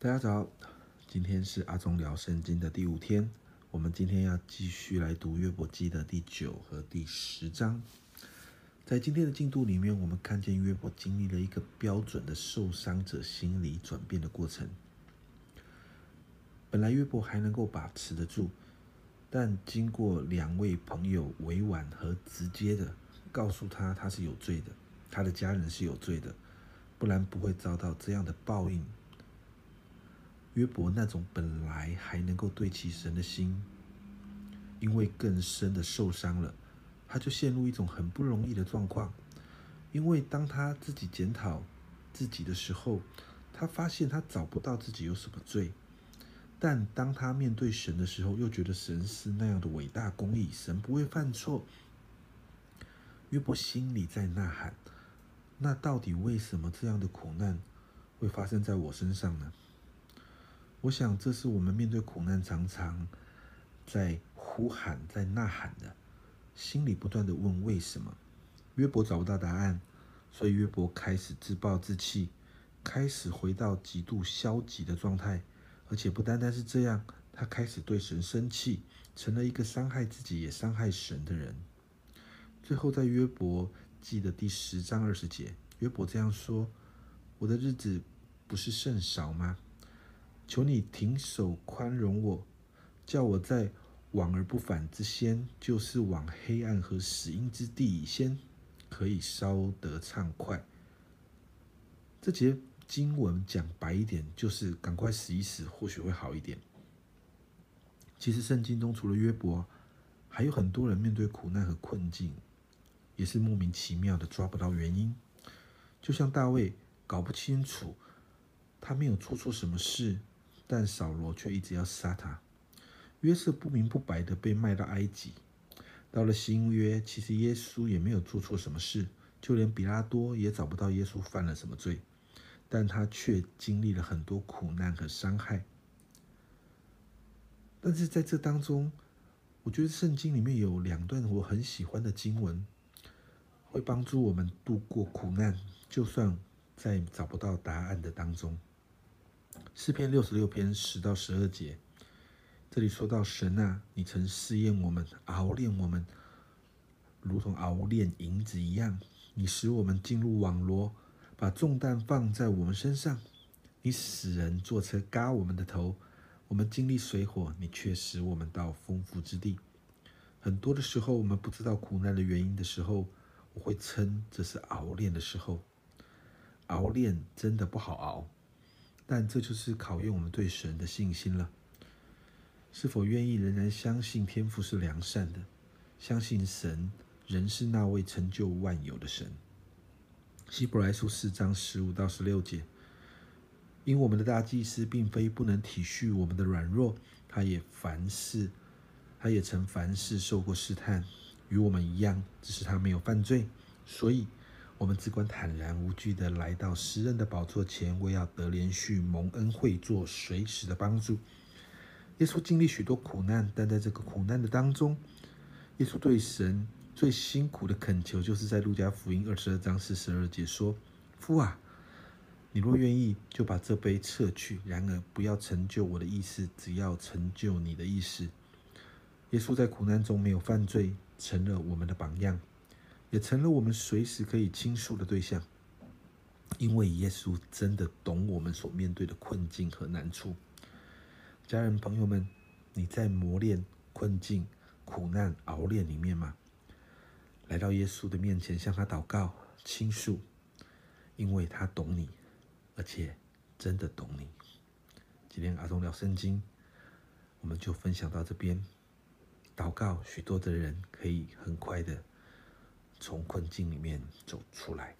大家早，今天是阿忠聊圣经的第五天。我们今天要继续来读约伯记的第九和第十章。在今天的进度里面，我们看见约伯经历了一个标准的受伤者心理转变的过程。本来约伯还能够把持得住，但经过两位朋友委婉和直接的告诉他他是有罪的，他的家人是有罪的，不然不会遭到这样的报应。约伯那种本来还能够对其神的心，因为更深的受伤了，他就陷入一种很不容易的状况。因为当他自己检讨自己的时候，他发现他找不到自己有什么罪；但当他面对神的时候，又觉得神是那样的伟大公义，神不会犯错。约伯心里在呐喊：那到底为什么这样的苦难会发生在我身上呢？我想，这是我们面对苦难常常在呼喊、在呐喊的，心里不断的问为什么。约伯找不到答案，所以约伯开始自暴自弃，开始回到极度消极的状态，而且不单单是这样，他开始对神生气，成了一个伤害自己也伤害神的人。最后，在约伯记的第十章二十节，约伯这样说：“我的日子不是甚少吗？”求你停手宽容我，叫我在往而不返之先，就是往黑暗和死荫之地先，可以稍得畅快。这节经文讲白一点，就是赶快死一死，或许会好一点。其实圣经中除了约伯，还有很多人面对苦难和困境，也是莫名其妙的抓不到原因。就像大卫搞不清楚，他没有做错什么事。但扫罗却一直要杀他。约瑟不明不白的被卖到埃及。到了新约，其实耶稣也没有做错什么事，就连比拉多也找不到耶稣犯了什么罪，但他却经历了很多苦难和伤害。但是在这当中，我觉得圣经里面有两段我很喜欢的经文，会帮助我们度过苦难，就算在找不到答案的当中。诗篇六十六篇十到十二节，这里说到神啊，你曾试验我们，熬炼我们，如同熬炼银子一样。你使我们进入网罗，把重担放在我们身上。你使人坐车嘎我们的头。我们经历水火，你却使我们到丰富之地。很多的时候，我们不知道苦难的原因的时候，我会称这是熬炼的时候。熬炼真的不好熬。但这就是考验我们对神的信心了。是否愿意仍然相信天父是良善的，相信神仍是那位成就万有的神？希伯来书四章十五到十六节，因我们的大祭司并非不能体恤我们的软弱，他也凡事，他也曾凡事受过试探，与我们一样，只是他没有犯罪，所以。我们只管坦然无惧的来到诗人的宝座前，为要得连续蒙恩惠，做随时的帮助。耶稣经历许多苦难，但在这个苦难的当中，耶稣对神最辛苦的恳求，就是在路加福音二十二章四十二节说：“父啊，你若愿意，就把这杯撤去；然而不要成就我的意思，只要成就你的意思。”耶稣在苦难中没有犯罪，成了我们的榜样。也成了我们随时可以倾诉的对象，因为耶稣真的懂我们所面对的困境和难处。家人朋友们，你在磨练、困境、苦难、熬炼里面吗？来到耶稣的面前，向他祷告、倾诉，因为他懂你，而且真的懂你。今天阿忠聊圣经，我们就分享到这边。祷告，许多的人可以很快的。从困境里面走出来。